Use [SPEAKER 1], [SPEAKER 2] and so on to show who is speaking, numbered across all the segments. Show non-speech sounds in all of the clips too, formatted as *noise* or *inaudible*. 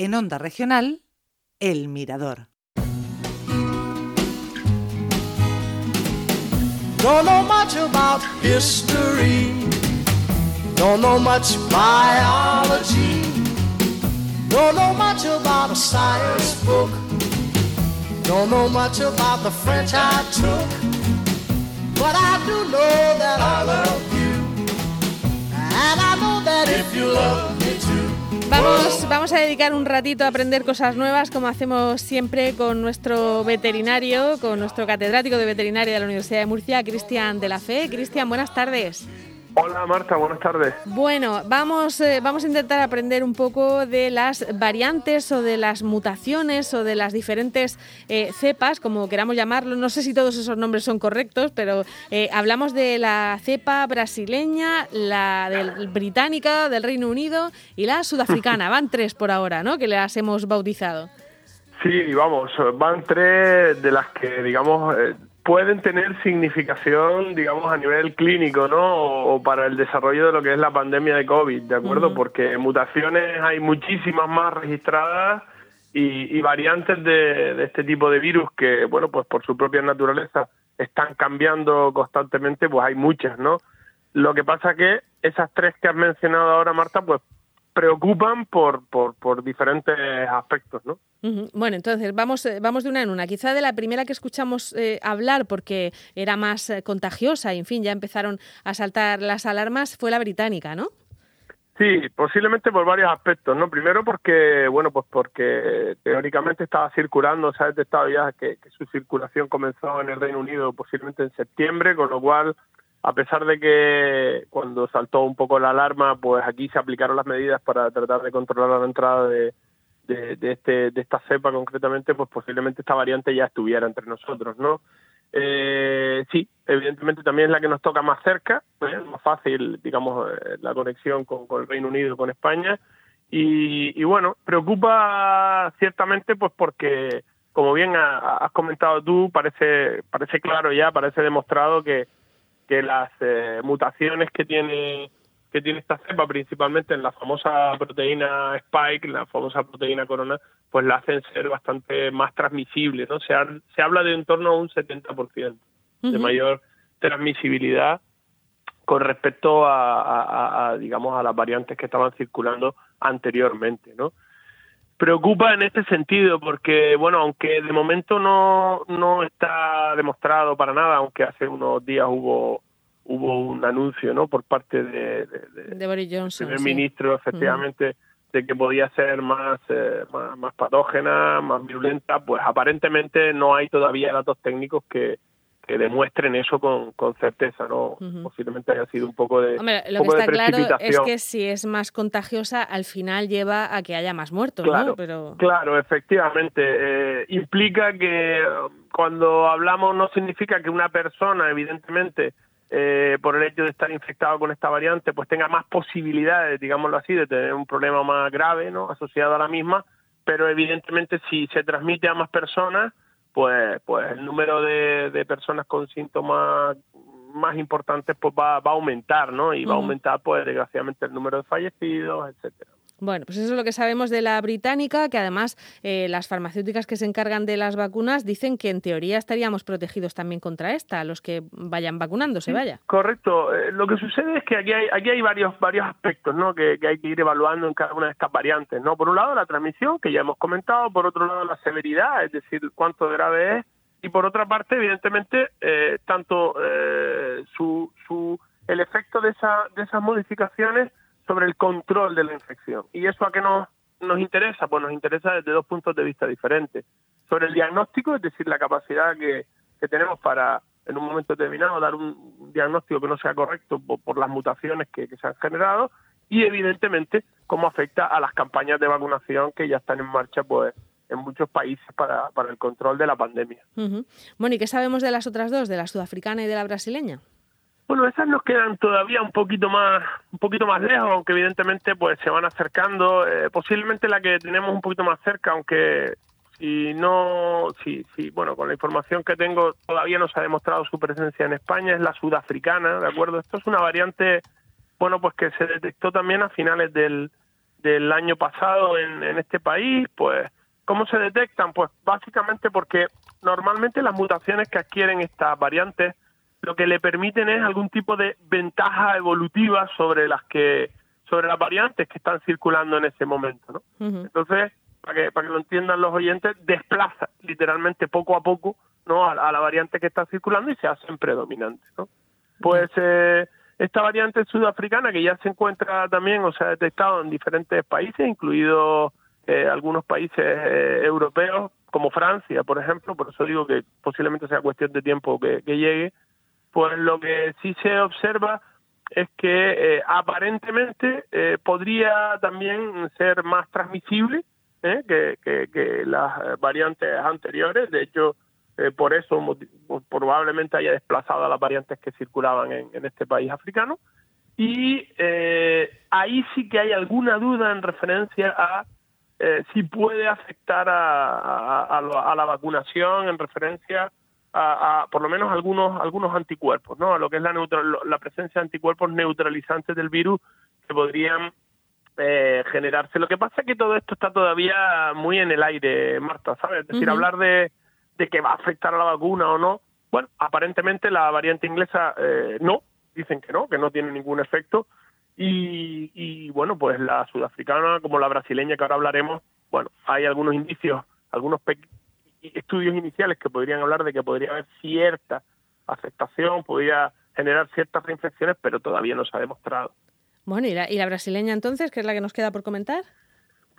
[SPEAKER 1] En Onda Regional, El Mirador.
[SPEAKER 2] Don't know much about history. Don't know much biology. Don't know much about a science book. Don't know much about the French I took. But I do know that I love
[SPEAKER 3] Vamos, vamos a dedicar un ratito a aprender cosas nuevas, como hacemos siempre con nuestro veterinario, con nuestro catedrático de veterinaria de la Universidad de Murcia, Cristian de la Fe. Cristian, buenas tardes.
[SPEAKER 4] Hola Marta, buenas tardes.
[SPEAKER 3] Bueno, vamos, eh, vamos a intentar aprender un poco de las variantes o de las mutaciones o de las diferentes eh, cepas, como queramos llamarlo. No sé si todos esos nombres son correctos, pero eh, hablamos de la cepa brasileña, la del británica del Reino Unido y la sudafricana. *laughs* Van tres por ahora, ¿no? Que las hemos bautizado.
[SPEAKER 4] Sí, vamos, van tres de las que, digamos, pueden tener significación, digamos, a nivel clínico, ¿no? O, para el desarrollo de lo que es la pandemia de COVID, ¿de acuerdo? Porque mutaciones hay muchísimas más registradas y, y variantes de, de este tipo de virus que, bueno, pues por su propia naturaleza están cambiando constantemente, pues hay muchas, ¿no? Lo que pasa que esas tres que has mencionado ahora, Marta, pues preocupan por, por, por diferentes aspectos, ¿no?
[SPEAKER 3] Bueno, entonces vamos, eh, vamos de una en una. Quizá de la primera que escuchamos eh, hablar porque era más eh, contagiosa y, en fin, ya empezaron a saltar las alarmas, fue la británica, ¿no?
[SPEAKER 4] Sí, posiblemente por varios aspectos, ¿no? Primero porque, bueno, pues porque teóricamente estaba circulando, se ha detectado ya que, que su circulación comenzó en el Reino Unido posiblemente en septiembre, con lo cual, a pesar de que cuando saltó un poco la alarma, pues aquí se aplicaron las medidas para tratar de controlar la entrada de, este, de esta cepa concretamente, pues posiblemente esta variante ya estuviera entre nosotros, ¿no? Eh, sí, evidentemente también es la que nos toca más cerca, ¿eh? más fácil, digamos, eh, la conexión con, el Reino Unido, con España. Y, y bueno, preocupa ciertamente pues porque, como bien ha- has comentado tú, parece, parece claro ya, parece demostrado que, que las eh, mutaciones que tiene que tiene esta cepa, principalmente en la famosa proteína Spike, la famosa proteína corona, pues la hacen ser bastante más transmisible, ¿no? Se, ha- se habla de en torno a un 70% de mayor transmisibilidad con respecto a, a- a- a, digamos, a las variantes que estaban circulando anteriormente, ¿no? Preocupa en este sentido porque, bueno, aunque de momento no, no está demostrado para nada, aunque hace unos días hubo hubo un anuncio, ¿no? Por parte de, de- de-
[SPEAKER 3] De Boris Johnson.
[SPEAKER 4] primer
[SPEAKER 3] sí.
[SPEAKER 4] ministro, efectivamente, de que podía ser más, eh, más, más patógena, más virulenta, pues aparentemente no hay todavía datos técnicos que, que demuestren eso con, con certeza, ¿no? Posiblemente haya sido un poco de,
[SPEAKER 3] Hombre, lo que
[SPEAKER 4] poco de
[SPEAKER 3] está claro es que si es más contagiosa, al final lleva a que haya más muertos,
[SPEAKER 4] Claro,
[SPEAKER 3] ¿no? Pero
[SPEAKER 4] Claro, efectivamente. Eh, implica que eh, cuando hablamos no significa que una persona, evidentemente, eh, por el hecho de estar infectado con esta variante, pues tenga más posibilidades, digámoslo así, de tener un problema más grave, ¿no? Asociado a la misma, pero evidentemente si se transmite a más personas, pues, pues el número de, de personas con síntomas más importantes pues va, va a aumentar, ¿no? Y va a aumentar, pues, desgraciadamente, el número de fallecidos, etcétera.
[SPEAKER 3] Bueno, pues eso es lo que sabemos de la británica, que además eh, las farmacéuticas que se encargan de las vacunas dicen que en teoría estaríamos protegidos también contra esta, los que vayan vacunándose, vaya.
[SPEAKER 4] Correcto. Eh, lo que sucede es que aquí hay, aquí hay varios, varios aspectos ¿no? que, que hay que ir evaluando en cada una de estas variantes. ¿no? Por un lado, la transmisión, que ya hemos comentado. Por otro lado, la severidad, es decir, cuánto grave es. Y por otra parte, evidentemente, eh, tanto eh, su, su, el efecto de, esa, de esas modificaciones sobre el control de la infección. ¿Y eso a qué nos, nos interesa? Pues nos interesa desde dos puntos de vista diferentes. Sobre el diagnóstico, es decir, la capacidad que, que tenemos para, en un momento determinado, dar un diagnóstico que no sea correcto por, las mutaciones que, que se han generado y, evidentemente, cómo afecta a las campañas de vacunación que ya están en marcha pues en muchos países para, para el control de la pandemia.
[SPEAKER 3] Ujú. Bueno, ¿y qué sabemos de las otras dos, de la sudafricana y de la brasileña?
[SPEAKER 4] Bueno, esas nos quedan todavía un poquito más, un poquito más lejos, aunque evidentemente pues se van acercando. Eh, posiblemente la que tenemos un poquito más cerca, aunque si no, si, si, bueno, con la información que tengo todavía no se ha demostrado su presencia en España, es la sudafricana, ¿de acuerdo? Esto es una variante, bueno, pues que se detectó también a finales del, del año pasado en, en este país, pues ¿cómo se detectan? Pues básicamente porque normalmente las mutaciones que adquieren estas variantes lo que le permiten es algún tipo de ventaja evolutiva sobre las que sobre las variantes que están circulando en ese momento, ¿no? Entonces, para que para que lo entiendan los oyentes, desplaza literalmente poco a poco, ¿no? A, la variante que está circulando y se hacen predominantes, ¿no? Pues eh, esta variante sudafricana que ya se encuentra también o se ha detectado en diferentes países, incluidos eh, algunos países eh, europeos como Francia, por ejemplo, por eso digo que posiblemente sea cuestión de tiempo que, que llegue, pues lo que sí se observa es que eh, aparentemente eh, podría también ser más transmisible ¿eh? que, que, las variantes anteriores. De hecho, por eso probablemente haya desplazado a las variantes que circulaban en, este país africano. Y ahí sí que hay alguna duda en referencia a si puede afectar a, a, la vacunación, en referencia a, por lo menos algunos algunos anticuerpos, ¿no? A lo que es la la presencia de anticuerpos neutralizantes del virus que podrían eh, generarse. Lo que pasa es que todo esto está todavía muy en el aire, Marta, ¿sabes? Es decir, hablar de, de que va a afectar a la vacuna o no. Bueno, aparentemente la variante inglesa eh, no, dicen que no, que no tiene ningún efecto. Y, y bueno, pues la sudafricana como la brasileña que ahora hablaremos, bueno, hay algunos indicios, algunos estudios iniciales que podrían hablar de que podría haber cierta afectación, podría generar ciertas reinfecciones, pero todavía no se ha demostrado.
[SPEAKER 3] Bueno, ¿y la, ¿y la brasileña entonces, que es la que nos queda por comentar?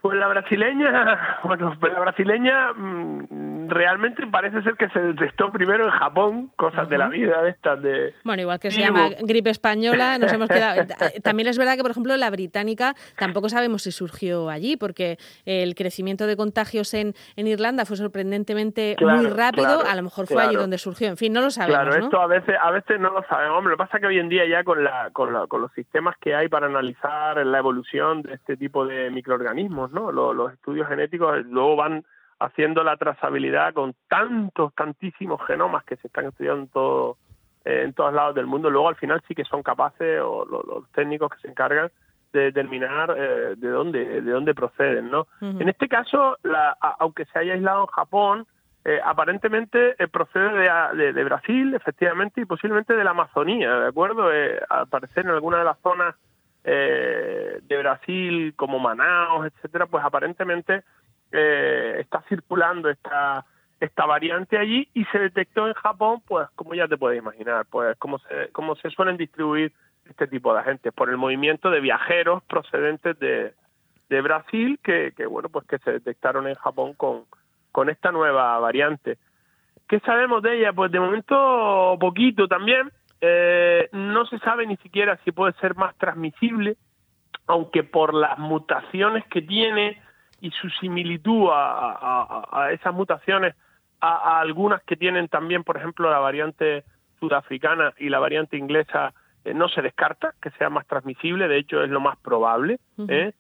[SPEAKER 4] Pues la brasileña, *laughs* bueno, pues la brasileña mm, realmente parece ser que se detectó primero en Japón, cosas de la vida de estas de...
[SPEAKER 3] Bueno, igual que se llama gripe española, nos hemos quedado... *laughs* También es verdad que, por ejemplo, la británica tampoco sabemos si surgió allí, porque el crecimiento de contagios en, en Irlanda fue sorprendentemente muy rápido, a lo mejor fue allí donde surgió, en fin, no lo sabemos,
[SPEAKER 4] Claro, esto a veces, a veces no lo sabemos. Hombre, lo que pasa es que hoy en día ya con, la, con, la, con los sistemas que hay para analizar la evolución de este tipo de microorganismos, los, estudios genéticos luego van haciendo la trazabilidad con tantos, tantísimos genomas que se están estudiando en, todo, eh, en todos lados del mundo. Luego al final sí que son capaces, o los, técnicos que se encargan, de determinar eh, de dónde de dónde proceden, ¿no? En este caso, la, aunque se haya aislado en Japón, eh, aparentemente procede de, de, Brasil, efectivamente, y posiblemente de la Amazonía, ¿de acuerdo? al parecer en alguna de las zonas eh, de Brasil como Manaus, etcétera, pues aparentemente eh, está circulando esta esta variante allí y se detectó en Japón, pues como ya te puedes imaginar, pues como se como se suelen distribuir este tipo de agentes por el movimiento de viajeros procedentes de, de Brasil que, que bueno pues que se detectaron en Japón con con esta nueva variante. ¿Qué sabemos de ella? Pues de momento poquito también. Eh, no se sabe ni siquiera si puede ser más transmisible, aunque por las mutaciones que tiene y su similitud a, esas mutaciones, a, algunas que tienen también, por ejemplo, la variante sudafricana y la variante inglesa, eh, no se descarta que sea más transmisible, de hecho es lo más probable. ¿eh?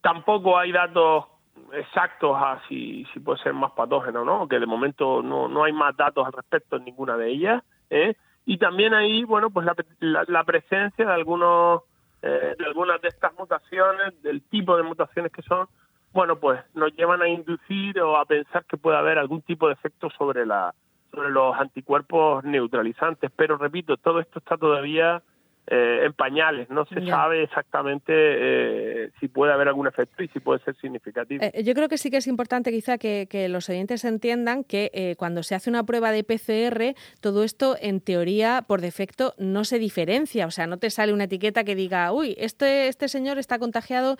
[SPEAKER 4] tampoco hay datos exactos a si, si puede ser más patógeno, ¿no? Que de momento no, no hay más datos al respecto en ninguna de ellas. ¿Eh? y también ahí bueno pues la, la, presencia de algunos eh, de algunas de estas mutaciones del tipo de mutaciones que son bueno pues nos llevan a inducir o a pensar que puede haber algún tipo de efecto sobre la sobre los anticuerpos neutralizantes pero repito todo esto está todavía eh, en pañales. No se sabe exactamente eh, si puede haber algún efecto y si puede ser significativo.
[SPEAKER 3] Eh, yo creo que sí que es importante quizá que, los oyentes entiendan que cuando se hace una prueba de PCR, todo esto en teoría por defecto no se diferencia. O sea, no te sale una etiqueta que diga, uy, este, este señor está contagiado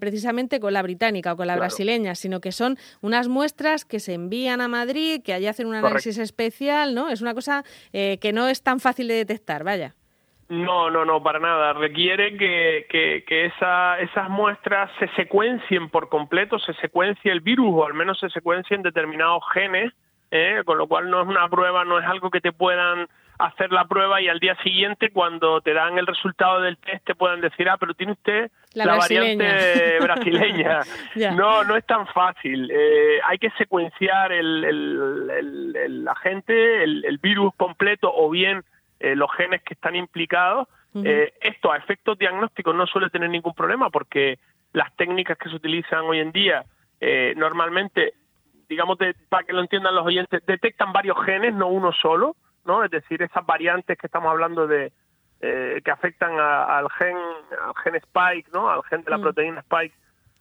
[SPEAKER 3] precisamente con la británica o con la brasileña, sino que son unas muestras que se envían a Madrid, que allí hacen un análisis especial, ¿no? Es una cosa que no es tan fácil de detectar, vaya.
[SPEAKER 4] No, no, no, para nada. Requiere que, que, que esa, esas muestras se secuencien por completo, se secuencie el virus o al menos se secuencien determinados genes, ¿eh? con lo cual no es una prueba, no es algo que te puedan hacer la prueba y al día siguiente cuando te dan el resultado del test te puedan decir, ah, pero tiene usted la, variante brasileña. *laughs* *laughs* No, no es tan fácil. Eh, hay que secuenciar el, el, el, el agente, el, el virus completo o bien eh, los genes que están implicados Eh, esto a efectos diagnósticos no suele tener ningún problema porque las técnicas que se utilizan hoy en día eh, normalmente, digamos, para que lo entiendan los oyentes, detectan varios genes, no uno solo, ¿no? Es decir, esas variantes que estamos hablando de eh, que afectan al gen al gen spike, ¿no? Al gen de la mm. proteína spike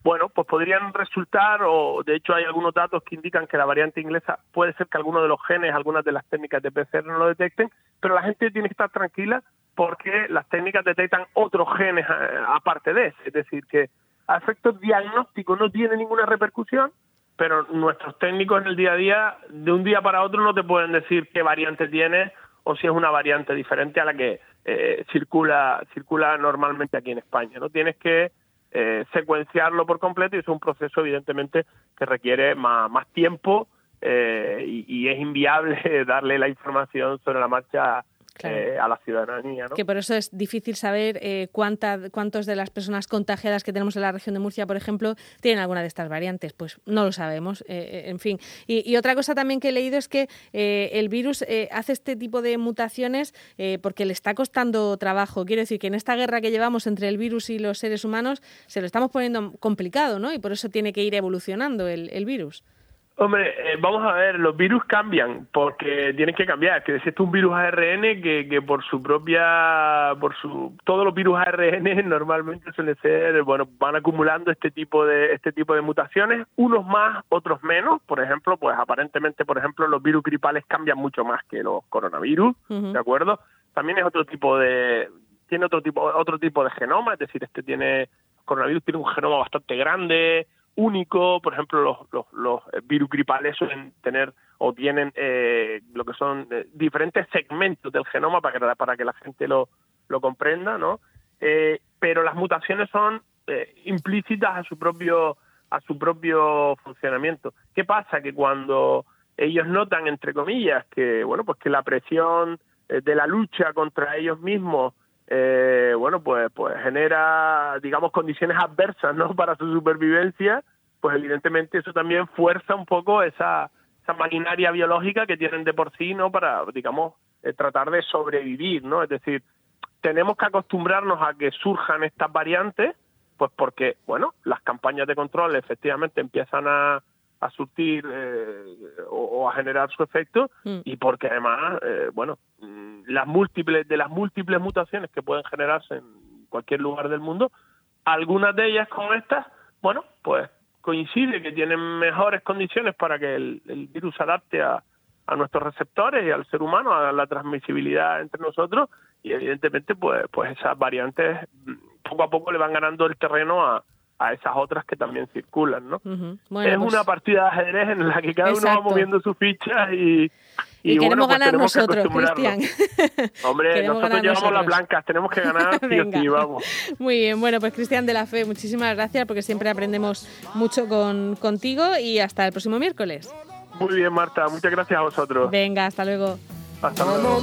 [SPEAKER 4] bueno, pues podrían resultar, o de hecho hay algunos datos que indican que la variante inglesa puede ser que algunos de los genes, algunas de las técnicas de PCR no lo detecten, pero la gente tiene que estar tranquila porque las técnicas detectan otros genes eh, aparte de ese, es decir, que a efectos diagnósticos no tiene ninguna repercusión, pero nuestros técnicos en el día a día, de un día para otro, no te pueden decir qué variante tiene o si es una variante diferente a la que eh, circula circula normalmente aquí en España. No tienes que eh, secuenciarlo por completo y es un proceso evidentemente que requiere más, más tiempo eh, y, y, es inviable *laughs* darle la información sobre la marcha eh, a la ciudadanía.
[SPEAKER 3] Que por eso es difícil saber eh, cuánta, cuántos de las personas contagiadas que tenemos en la región de Murcia, por ejemplo, tienen alguna de estas variantes. Pues no lo sabemos, eh, en fin. Y, otra cosa también que he leído es que el virus hace este tipo de mutaciones porque le está costando trabajo. Quiero decir que en esta guerra que llevamos entre el virus y los seres humanos se lo estamos poniendo complicado, ¿no? Y por eso tiene que ir evolucionando el virus.
[SPEAKER 4] Hombre, eh, vamos a ver, los virus cambian porque tienen que cambiar. Que es un virus ARN que, que por su propia, por su, todos los virus ARN *laughs* normalmente suelen ser, bueno, van acumulando este tipo de, este tipo de mutaciones, unos más, otros menos. Por ejemplo, pues aparentemente, por ejemplo, los virus gripales cambian mucho más que los coronavirus, ¿de acuerdo? También es otro tipo de, tiene otro tipo, otro tipo de genoma, es decir, este tiene, coronavirus tiene un genoma bastante grande, único, por ejemplo, los, los, los virus gripales suelen tener o tienen eh, lo que son eh, diferentes segmentos del genoma para que, para que la gente lo, lo comprenda, ¿no? Eh, pero las mutaciones son implícitas a su propio a su propio funcionamiento. ¿Qué pasa? Que cuando ellos notan, entre comillas, que bueno, pues que la presión de la lucha contra ellos mismos eh, bueno, pues, pues genera, digamos, condiciones adversas, ¿no? *laughs* Para su supervivencia, pues evidentemente eso también fuerza un poco esa, esa maquinaria biológica que tienen de por sí, ¿no? Para, digamos, eh, tratar de sobrevivir, ¿no? Es decir, tenemos que acostumbrarnos a que surjan estas variantes, pues porque, bueno, las campañas de control efectivamente empiezan a, a surtir eh, o, a generar su efecto mm. y porque además, eh, bueno, mm, las múltiples de las múltiples mutaciones que pueden generarse en cualquier lugar del mundo, algunas de ellas con estas, bueno, pues coincide que tienen mejores condiciones para que el, el virus adapte a, a nuestros receptores y al ser humano, a la transmisibilidad entre nosotros y evidentemente pues pues esas variantes mm, poco a poco le van ganando el terreno a, a esas otras que también circulan, ¿no? es pues una partida de ajedrez en la que cada uno va moviendo sus fichas y,
[SPEAKER 3] y, queremos pues ganar nosotros, Cristian. *laughs*
[SPEAKER 4] Hombre, nosotros llevamos las blancas, tenemos que ganar *laughs* sí vamos.
[SPEAKER 3] Muy bien, bueno, pues Cristian de la Fe, muchísimas gracias porque siempre aprendemos mucho con, contigo y hasta el próximo miércoles.
[SPEAKER 4] Muy bien, Marta, muchas gracias a vosotros.
[SPEAKER 3] Venga, hasta luego.
[SPEAKER 4] Hasta luego.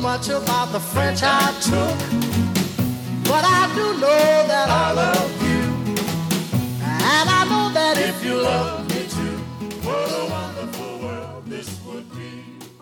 [SPEAKER 4] if you love me.